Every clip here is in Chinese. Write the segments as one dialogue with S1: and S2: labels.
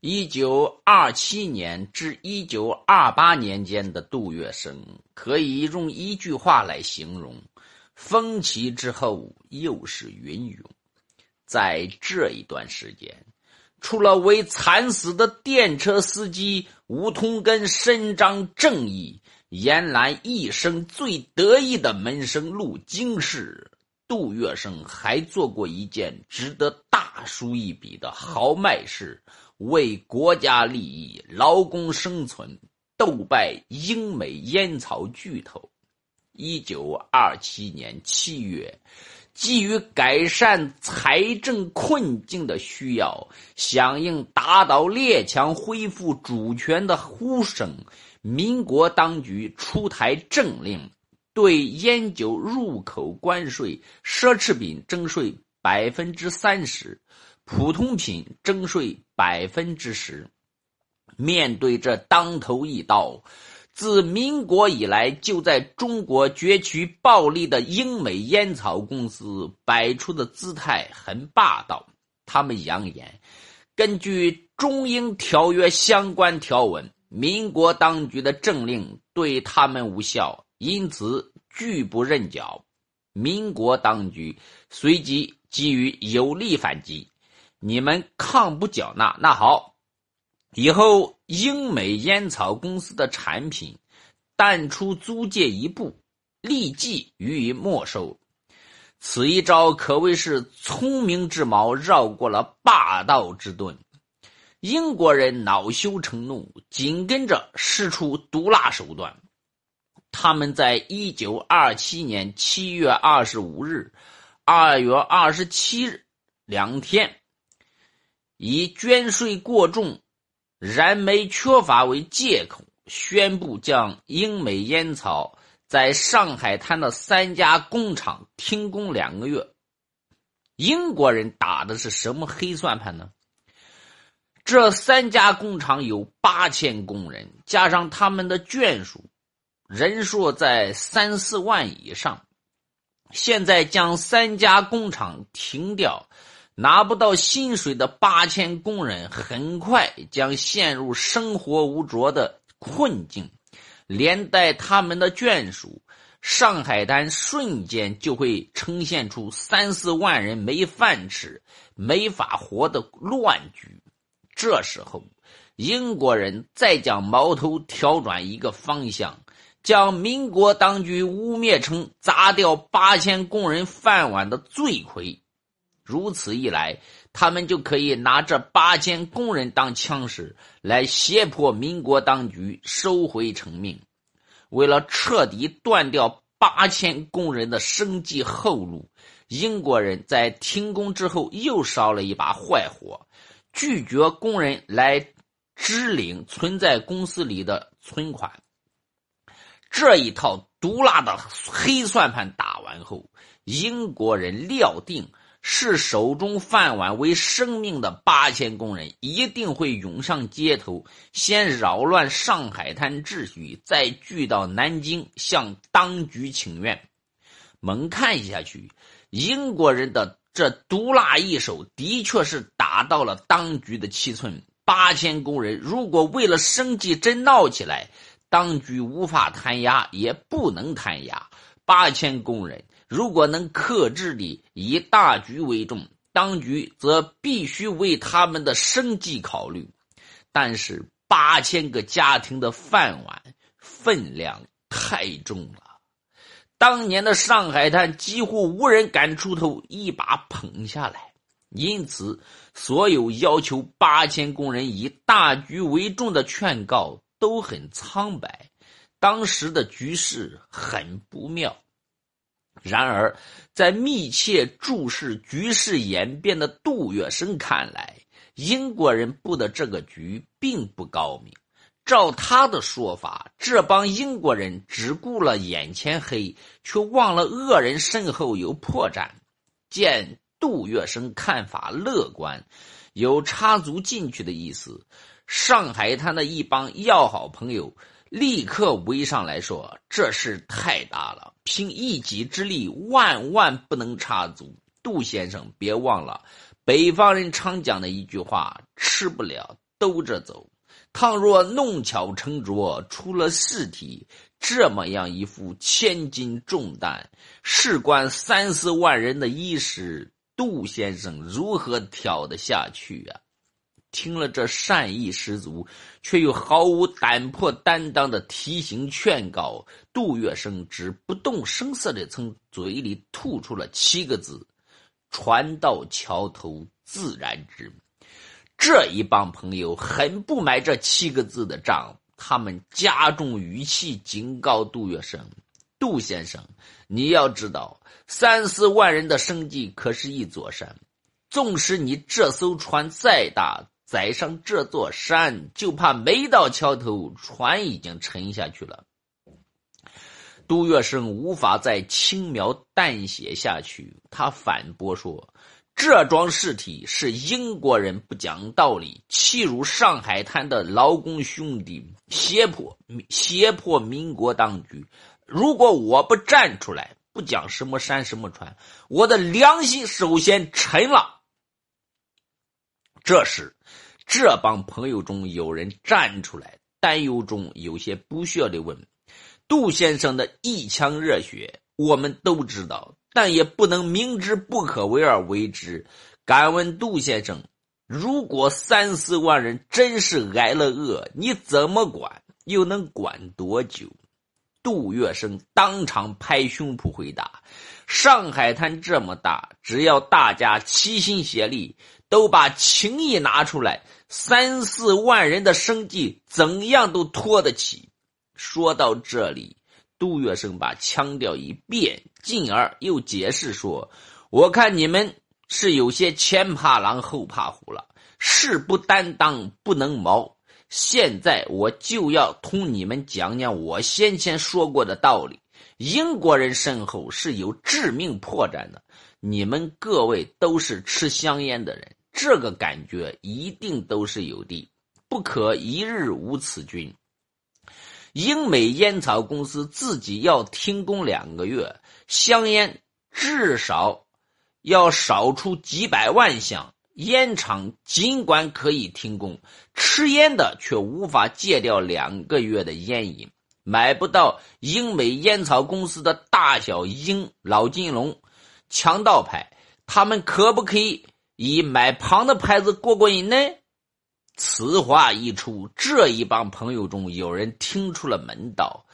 S1: 一九二七年至一九二八年间的杜月笙，可以用一句话来形容：风起之后又是云涌。在这一段时间，除了为惨死的电车司机吴同根伸张正义，延揽一生最得意的门生陆经世，杜月笙还做过一件值得大书一笔的豪迈事。为国家利益、劳工生存，斗败英美烟草巨头。一九二七年七月，基于改善财政困境的需要，响应打倒列强、恢复主权的呼声，民国当局出台政令，对烟酒入口关税、奢侈品征税百分之三十。普通品征税百分之十。面对这当头一刀，自民国以来就在中国攫取暴利的英美烟草公司摆出的姿态很霸道。他们扬言，根据中英条约相关条文，民国当局的政令对他们无效，因此拒不认缴。民国当局随即给予有力反击。你们抗不缴纳，那好，以后英美烟草公司的产品，但出租界一步，立即予以没收。此一招可谓是聪明之矛绕过了霸道之盾。英国人恼羞成怒，紧跟着使出毒辣手段。他们在一九二七年七月二十五日、二月二十七日两天。以捐税过重、燃煤缺乏为借口，宣布将英美烟草在上海滩的三家工厂停工两个月。英国人打的是什么黑算盘呢？这三家工厂有八千工人，加上他们的眷属，人数在三四万以上。现在将三家工厂停掉。拿不到薪水的八千工人很快将陷入生活无着的困境，连带他们的眷属，上海滩瞬间就会呈现出三四万人没饭吃、没法活的乱局。这时候，英国人再将矛头调转一个方向，将民国当局污蔑成砸掉八千工人饭碗的罪魁。如此一来，他们就可以拿这八千工人当枪使，来胁迫民国当局收回成命。为了彻底断掉八千工人的生计后路，英国人在停工之后又烧了一把坏火，拒绝工人来支领存在公司里的存款。这一套毒辣的黑算盘打完后，英国人料定。视手中饭碗为生命的八千工人一定会涌上街头，先扰乱上海滩秩序，再聚到南京向当局请愿。猛看下去，英国人的这毒辣一手的确是打到了当局的七寸。八千工人如果为了生计真闹起来，当局无法弹压，也不能弹压八千工人。如果能克制的以大局为重，当局则必须为他们的生计考虑。但是八千个家庭的饭碗分量太重了，当年的上海滩几乎无人敢出头一把捧下来。因此，所有要求八千工人以大局为重的劝告都很苍白。当时的局势很不妙。然而，在密切注视局势演变的杜月笙看来，英国人布的这个局并不高明。照他的说法，这帮英国人只顾了眼前黑，却忘了恶人身后有破绽。见杜月笙看法乐观，有插足进去的意思。上海滩的一帮要好朋友。立刻围上来说：“这事太大了，凭一己之力万万不能插足。杜先生，别忘了北方人常讲的一句话：‘吃不了兜着走。倘若弄巧成拙，出了事体，这么样一副千斤重担，事关三四万人的衣食，杜先生如何挑得下去呀？听了这善意十足却又毫无胆魄担当的提醒劝告，杜月笙只不动声色地从嘴里吐出了七个字：“船到桥头自然直。”这一帮朋友很不买这七个字的账，他们加重语气警告杜月笙：“杜先生，你要知道，三四万人的生计可是一座山，纵使你这艘船再大。”载上这座山，就怕没到桥头，船已经沉下去了。杜月笙无法再轻描淡写下去，他反驳说：“这桩事体是英国人不讲道理，欺辱上海滩的劳工兄弟，胁迫胁迫民国当局。如果我不站出来，不讲什么山什么船，我的良心首先沉了。”这时，这帮朋友中有人站出来，担忧中有些不屑地问：“杜先生的一腔热血，我们都知道，但也不能明知不可为而为之。敢问杜先生，如果三四万人真是挨了饿，你怎么管？又能管多久？”杜月笙当场拍胸脯回答：“上海滩这么大，只要大家齐心协力。”都把情义拿出来，三四万人的生计怎样都拖得起。说到这里，杜月笙把腔调一变，进而又解释说：“我看你们是有些前怕狼后怕虎了，事不担当不能谋。现在我就要同你们讲讲我先前说过的道理。英国人身后是有致命破绽的，你们各位都是吃香烟的人。”这个感觉一定都是有的，不可一日无此君。英美烟草公司自己要停工两个月，香烟至少要少出几百万箱。烟厂尽管可以停工，吃烟的却无法戒掉两个月的烟瘾，买不到英美烟草公司的大小英老金龙、强盗牌，他们可不可以？以买旁的牌子过过瘾呢？此话一出，这一帮朋友中有人听出了门道。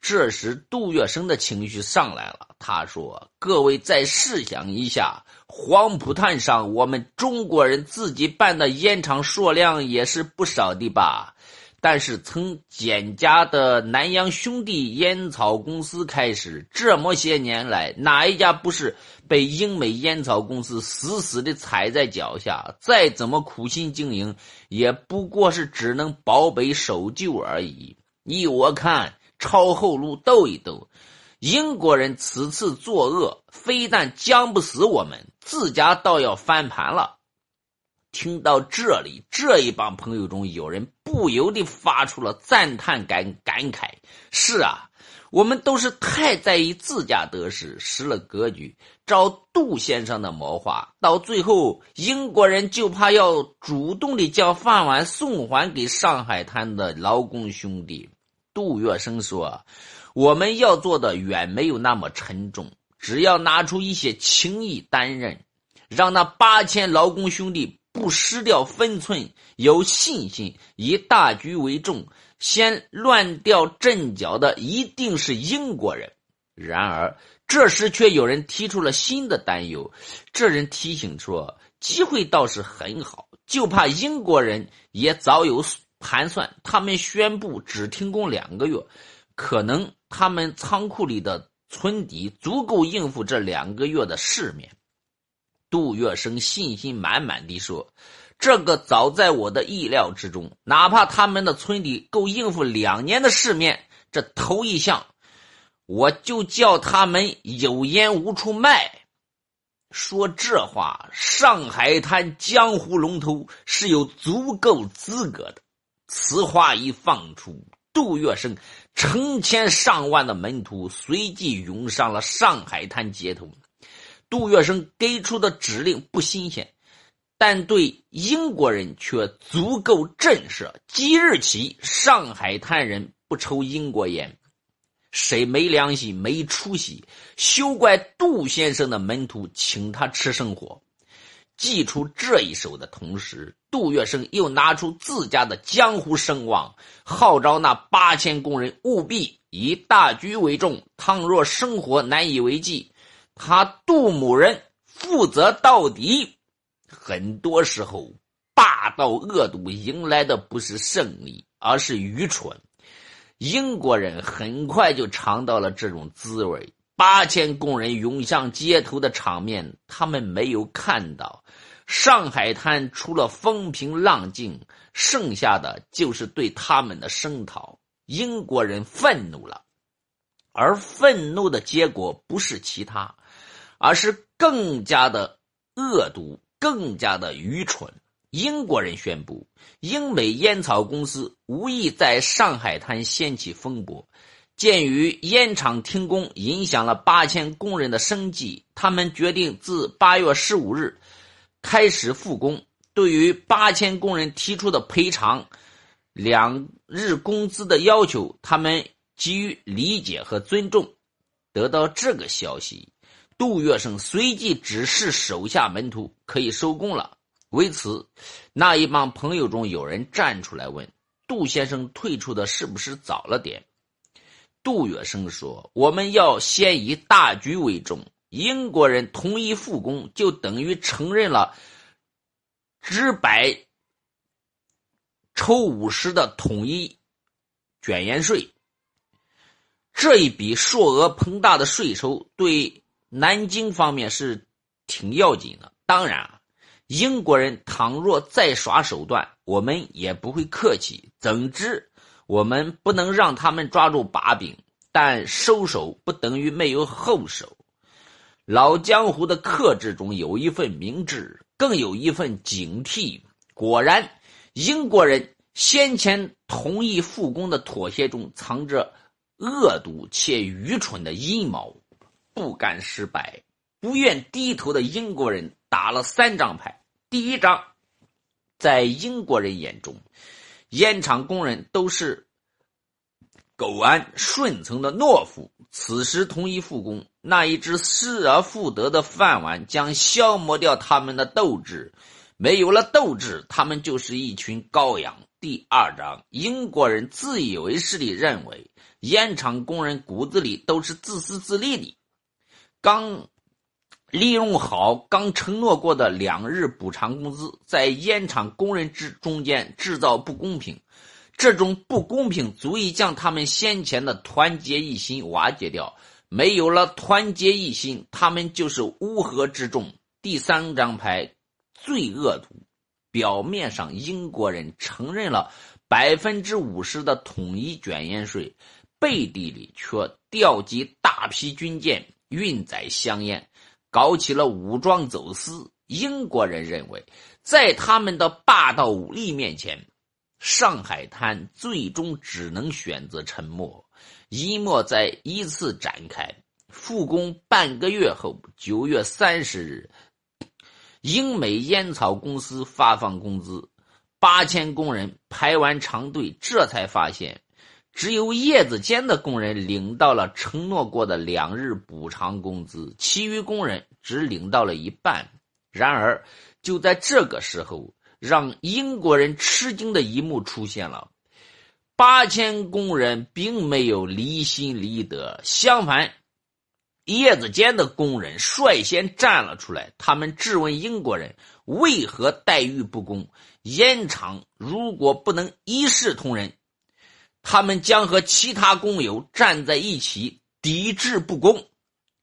S1: 这时，杜月笙的情绪上来了。他说：“各位再试想一下，黄浦滩上我们中国人自己办的烟厂数量也是不少的吧？”但是从简家的南洋兄弟烟草公司开始，这么些年来，哪一家不是被英美烟草公司死死的踩在脚下？再怎么苦心经营，也不过是只能保本守旧而已。依我看，抄后路斗一斗。英国人此次作恶，非但将不死我们，自家倒要翻盘了。听到这里，这一帮朋友中有人不由得发出了赞叹感感慨：“是啊，我们都是太在意自家得失，失了格局。照杜先生的谋划，到最后英国人就怕要主动的将饭碗送还给上海滩的劳工兄弟。”杜月笙说：“我们要做的远没有那么沉重，只要拿出一些情义担任，让那八千劳工兄弟。”不失掉分寸，有信心，以大局为重。先乱掉阵脚的一定是英国人。然而，这时却有人提出了新的担忧。这人提醒说：“机会倒是很好，就怕英国人也早有盘算。他们宣布只停工两个月，可能他们仓库里的存底足够应付这两个月的市面。”杜月笙信心满满地说：“这个早在我的意料之中。哪怕他们的村里够应付两年的市面，这头一项，我就叫他们有烟无处卖。”说这话，上海滩江湖龙头是有足够资格的。此话一放出，杜月笙成千上万的门徒随即涌上了上海滩街头。杜月笙给出的指令不新鲜，但对英国人却足够震慑。即日起，上海滩人不抽英国烟。谁没良心、没出息，休怪杜先生的门徒请他吃生活。祭出这一手的同时，杜月笙又拿出自家的江湖声望，号召那八千工人务必以大局为重。倘若生活难以为继，他杜某人负责到底。很多时候，霸道恶毒迎来的不是胜利，而是愚蠢。英国人很快就尝到了这种滋味。八千工人涌向街头的场面，他们没有看到。上海滩除了风平浪静，剩下的就是对他们的声讨。英国人愤怒了，而愤怒的结果不是其他，而是更加的恶毒，更加的愚蠢。英国人宣布，英美烟草公司无意在上海滩掀起风波。鉴于烟厂停工影响了八千工人的生计，他们决定自八月十五日开始复工。对于八千工人提出的赔偿两日工资的要求，他们给予理解和尊重。得到这个消息，杜月笙随即指示手下门徒可以收工了。为此，那一帮朋友中有人站出来问：“杜先生退出的是不是早了点？”杜月笙说：“我们要先以大局为重。英国人同意复工，就等于承认了只百抽五十的统一卷烟税。这一笔数额庞大的税收，对南京方面是挺要紧的。当然。”英国人倘若再耍手段，我们也不会客气。总之，我们不能让他们抓住把柄，但收手不等于没有后手。老江湖的克制中有一份明智，更有一份警惕。果然，英国人先前同意复工的妥协中藏着恶毒且愚蠢的阴谋。不甘失败、不愿低头的英国人。打了三张牌。第一张，在英国人眼中，烟厂工人都是苟安顺从的懦夫。此时同意复工，那一只失而复得的饭碗将消磨掉他们的斗志。没有了斗志，他们就是一群羔羊。第二章，英国人自以为是地认为，烟厂工人骨子里都是自私自利的。刚。利用好刚承诺过的两日补偿工资，在烟厂工人之中间制造不公平，这种不公平足以将他们先前的团结一心瓦解掉。没有了团结一心，他们就是乌合之众。第三张牌最恶毒，表面上英国人承认了百分之五十的统一卷烟税，背地里却调集大批军舰运载香烟。搞起了武装走私。英国人认为，在他们的霸道武力面前，上海滩最终只能选择沉默。一幕再依次展开。复工半个月后，九月三十日，英美烟草公司发放工资，八千工人排完长队，这才发现。只有叶子间的工人领到了承诺过的两日补偿工资，其余工人只领到了一半。然而，就在这个时候，让英国人吃惊的一幕出现了：八千工人并没有离心离德，相反，叶子间的工人率先站了出来。他们质问英国人为何待遇不公，烟厂如果不能一视同仁。他们将和其他工友站在一起抵制不公，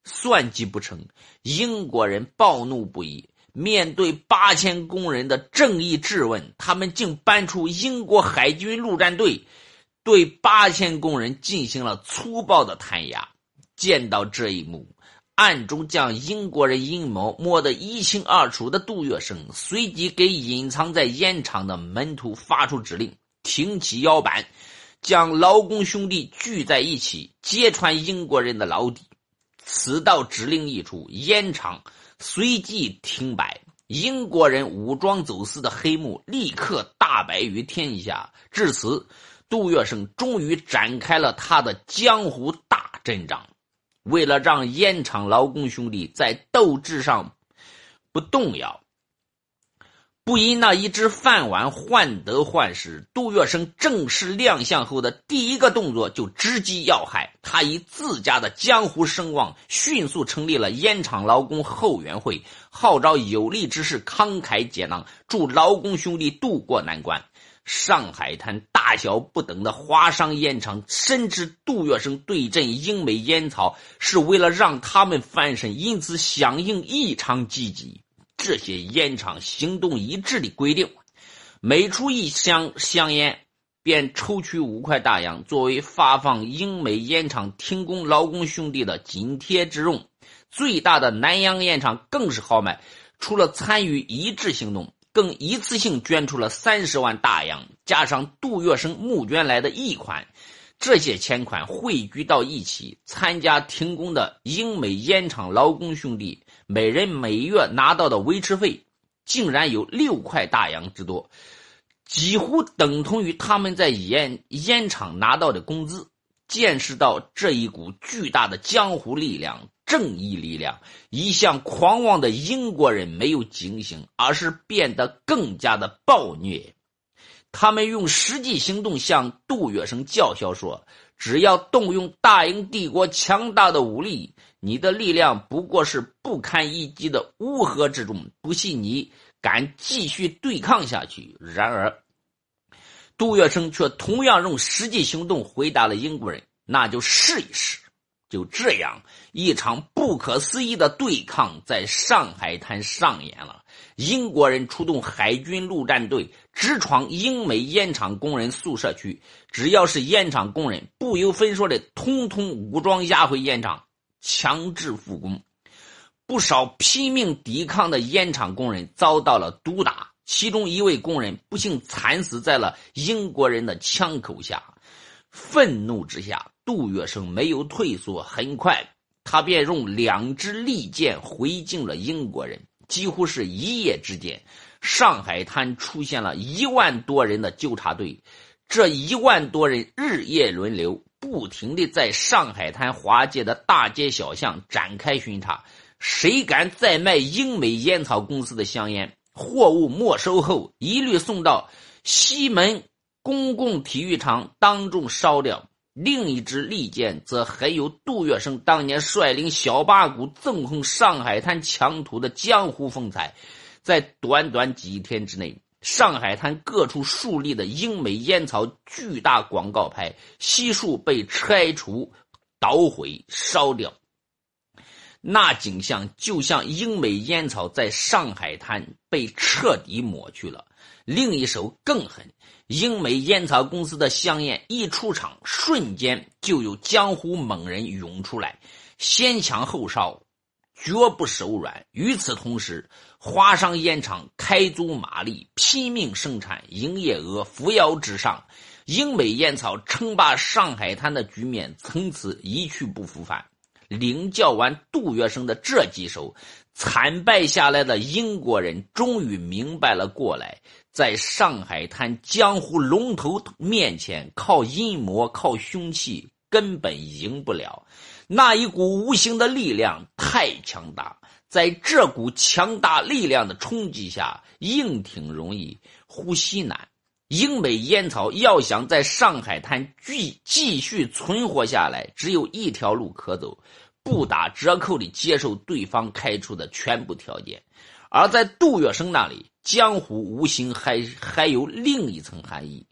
S1: 算计不成。英国人暴怒不已，面对八千工人的正义质问，他们竟搬出英国海军陆战队，对八千工人进行了粗暴的弹压。见到这一幕，暗中将英国人阴谋摸得一清二楚的杜月笙，随即给隐藏在烟厂的门徒发出指令：挺起腰板。将劳工兄弟聚在一起，揭穿英国人的老底。此道指令一出，烟厂随即停摆。英国人武装走私的黑幕立刻大白于天下。至此，杜月笙终于展开了他的江湖大阵仗。为了让烟厂劳工兄弟在斗志上不动摇。不因那一只饭碗患得患失，杜月笙正式亮相后的第一个动作就直击要害。他以自家的江湖声望，迅速成立了烟厂劳工后援会，号召有力之士慷慨解囊，助劳工兄弟渡过难关。上海滩大小不等的华商烟厂深知杜月笙对阵英美烟草是为了让他们翻身，因此响应异常积极。这些烟厂行动一致的规定，每出一箱香烟，便抽取五块大洋作为发放英美烟厂停工劳工兄弟的津贴之用。最大的南洋烟厂更是豪迈，除了参与一致行动，更一次性捐出了三十万大洋，加上杜月笙募捐来的一款。这些钱款汇聚到一起，参加停工的英美烟厂劳工兄弟，每人每月拿到的维持费，竟然有六块大洋之多，几乎等同于他们在烟烟厂拿到的工资。见识到这一股巨大的江湖力量、正义力量，一向狂妄的英国人没有警醒，而是变得更加的暴虐。他们用实际行动向杜月笙叫嚣说：“只要动用大英帝国强大的武力，你的力量不过是不堪一击的乌合之众。不信你敢继续对抗下去。”然而，杜月笙却同样用实际行动回答了英国人：“那就试一试。”就这样，一场不可思议的对抗在上海滩上演了。英国人出动海军陆战队，直闯英美烟厂工人宿舍区。只要是烟厂工人，不由分说的通通武装押回烟厂，强制复工。不少拼命抵抗的烟厂工人遭到了毒打，其中一位工人不幸惨死在了英国人的枪口下。愤怒之下，杜月笙没有退缩，很快他便用两支利剑回敬了英国人。几乎是一夜之间，上海滩出现了一万多人的纠察队。这一万多人日夜轮流，不停地在上海滩华界的大街小巷展开巡查。谁敢再卖英美烟草公司的香烟，货物没收后一律送到西门。公共体育场当众烧掉，另一支利剑则很有杜月笙当年率领小八股纵横上海滩强土的江湖风采。在短短几天之内，上海滩各处树立的英美烟草巨大广告牌悉数被拆除、捣毁、烧掉。那景象就像英美烟草在上海滩被彻底抹去了。另一手更狠。英美烟草公司的香烟一出场，瞬间就有江湖猛人涌出来，先抢后烧，绝不手软。与此同时，华商烟厂开足马力，拼命生产，营业额扶摇直上。英美烟草称霸上海滩的局面从此一去不复返。领教完杜月笙的这几手，惨败下来的英国人终于明白了过来。在上海滩江湖龙头面前，靠阴谋、靠凶器根本赢不了。那一股无形的力量太强大，在这股强大力量的冲击下，硬挺容易，呼吸难。英美烟草要想在上海滩继继续存活下来，只有一条路可走：不打折扣的接受对方开出的全部条件。而在杜月笙那里。江湖无形还还有另一层含义，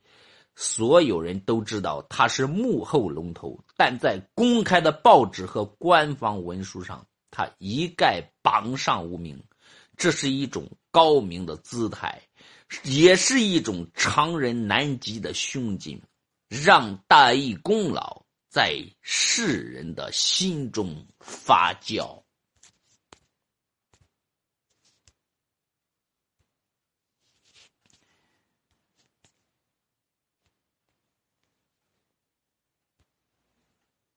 S1: 所有人都知道他是幕后龙头，但在公开的报纸和官方文书上，他一概榜上无名。这是一种高明的姿态，也是一种常人难及的胸襟，让大义功劳在世人的心中发酵。